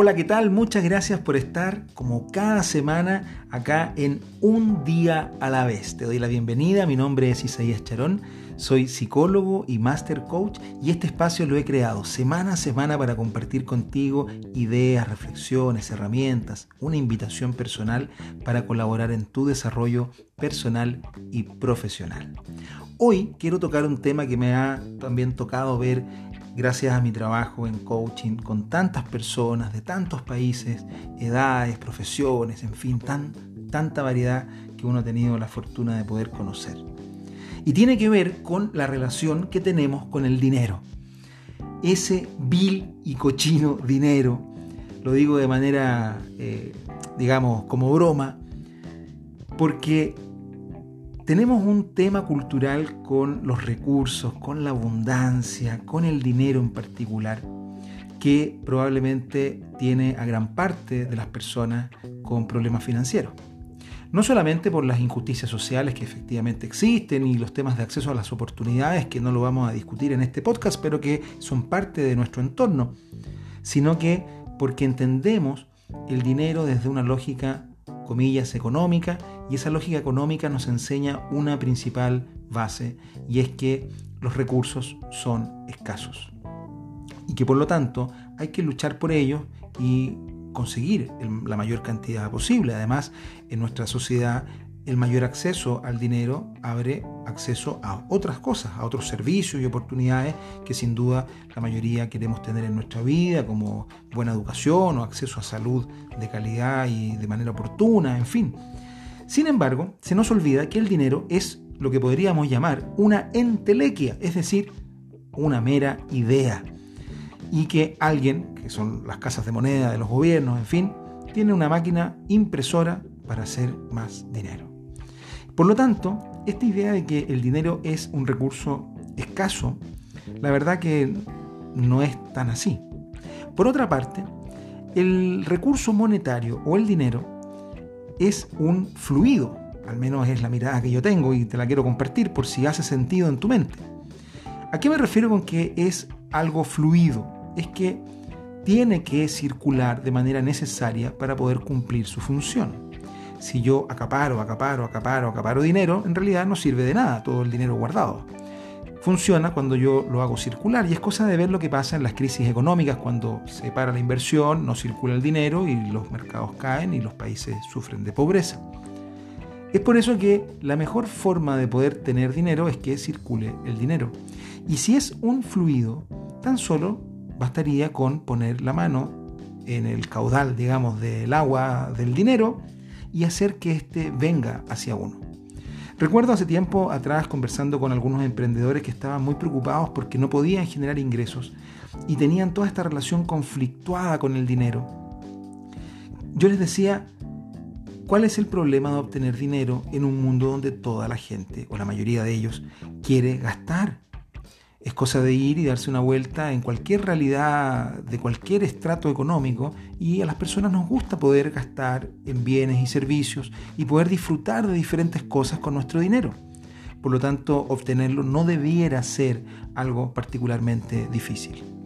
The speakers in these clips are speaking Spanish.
Hola, ¿qué tal? Muchas gracias por estar como cada semana acá en Un día a la vez. Te doy la bienvenida, mi nombre es Isaías Charón, soy psicólogo y master coach y este espacio lo he creado semana a semana para compartir contigo ideas, reflexiones, herramientas, una invitación personal para colaborar en tu desarrollo personal y profesional. Hoy quiero tocar un tema que me ha también tocado ver gracias a mi trabajo en coaching con tantas personas de tantos países, edades, profesiones, en fin, tan, tanta variedad que uno ha tenido la fortuna de poder conocer. Y tiene que ver con la relación que tenemos con el dinero. Ese vil y cochino dinero, lo digo de manera, eh, digamos, como broma, porque tenemos un tema cultural con los recursos, con la abundancia, con el dinero en particular, que probablemente tiene a gran parte de las personas con problemas financieros. No solamente por las injusticias sociales que efectivamente existen y los temas de acceso a las oportunidades que no lo vamos a discutir en este podcast, pero que son parte de nuestro entorno, sino que porque entendemos el dinero desde una lógica comillas, económica, y esa lógica económica nos enseña una principal base, y es que los recursos son escasos. Y que por lo tanto hay que luchar por ellos y conseguir la mayor cantidad posible. Además, en nuestra sociedad el mayor acceso al dinero abre acceso a otras cosas, a otros servicios y oportunidades que sin duda la mayoría queremos tener en nuestra vida, como buena educación o acceso a salud de calidad y de manera oportuna, en fin. Sin embargo, se nos olvida que el dinero es lo que podríamos llamar una entelequia, es decir, una mera idea. Y que alguien, que son las casas de moneda de los gobiernos, en fin, tiene una máquina impresora para hacer más dinero. Por lo tanto, esta idea de que el dinero es un recurso escaso, la verdad que no es tan así. Por otra parte, el recurso monetario o el dinero es un fluido, al menos es la mirada que yo tengo y te la quiero compartir por si hace sentido en tu mente. ¿A qué me refiero con que es algo fluido? Es que tiene que circular de manera necesaria para poder cumplir su función si yo acaparo, acaparo, acaparo, acaparo dinero, en realidad no sirve de nada todo el dinero guardado. Funciona cuando yo lo hago circular y es cosa de ver lo que pasa en las crisis económicas cuando se para la inversión, no circula el dinero y los mercados caen y los países sufren de pobreza. Es por eso que la mejor forma de poder tener dinero es que circule el dinero. Y si es un fluido, tan solo bastaría con poner la mano en el caudal, digamos, del agua del dinero y hacer que éste venga hacia uno. Recuerdo hace tiempo atrás conversando con algunos emprendedores que estaban muy preocupados porque no podían generar ingresos y tenían toda esta relación conflictuada con el dinero. Yo les decía, ¿cuál es el problema de obtener dinero en un mundo donde toda la gente, o la mayoría de ellos, quiere gastar? Es cosa de ir y darse una vuelta en cualquier realidad de cualquier estrato económico y a las personas nos gusta poder gastar en bienes y servicios y poder disfrutar de diferentes cosas con nuestro dinero. Por lo tanto, obtenerlo no debiera ser algo particularmente difícil.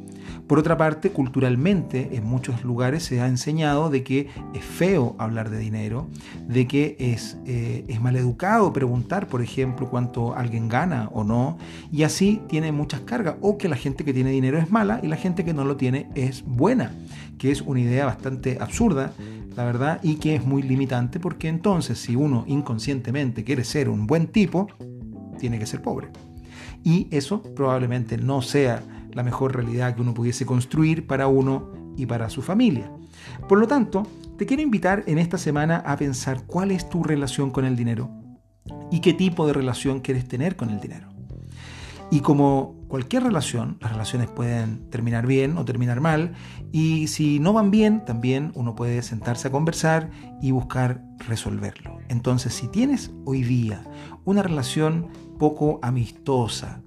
Por otra parte, culturalmente en muchos lugares se ha enseñado de que es feo hablar de dinero, de que es, eh, es maleducado preguntar, por ejemplo, cuánto alguien gana o no, y así tiene muchas cargas, o que la gente que tiene dinero es mala y la gente que no lo tiene es buena, que es una idea bastante absurda, la verdad, y que es muy limitante porque entonces si uno inconscientemente quiere ser un buen tipo, tiene que ser pobre. Y eso probablemente no sea la mejor realidad que uno pudiese construir para uno y para su familia. Por lo tanto, te quiero invitar en esta semana a pensar cuál es tu relación con el dinero y qué tipo de relación quieres tener con el dinero. Y como cualquier relación, las relaciones pueden terminar bien o terminar mal, y si no van bien, también uno puede sentarse a conversar y buscar resolverlo. Entonces, si tienes hoy día una relación poco amistosa,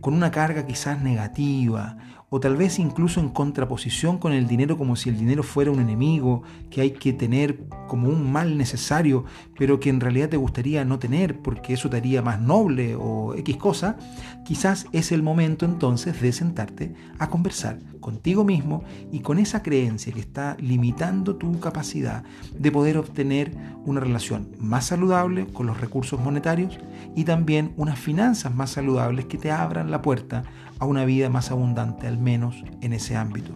con una carga quizás negativa o tal vez incluso en contraposición con el dinero como si el dinero fuera un enemigo que hay que tener como un mal necesario, pero que en realidad te gustaría no tener porque eso te haría más noble o X cosa, quizás es el momento entonces de sentarte a conversar contigo mismo y con esa creencia que está limitando tu capacidad de poder obtener una relación más saludable con los recursos monetarios y también unas finanzas más saludables que abran la puerta a una vida más abundante, al menos en ese ámbito.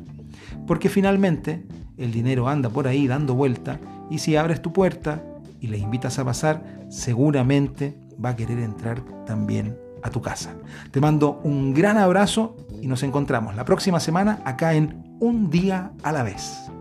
Porque finalmente el dinero anda por ahí dando vuelta y si abres tu puerta y le invitas a pasar, seguramente va a querer entrar también a tu casa. Te mando un gran abrazo y nos encontramos la próxima semana acá en Un día a la vez.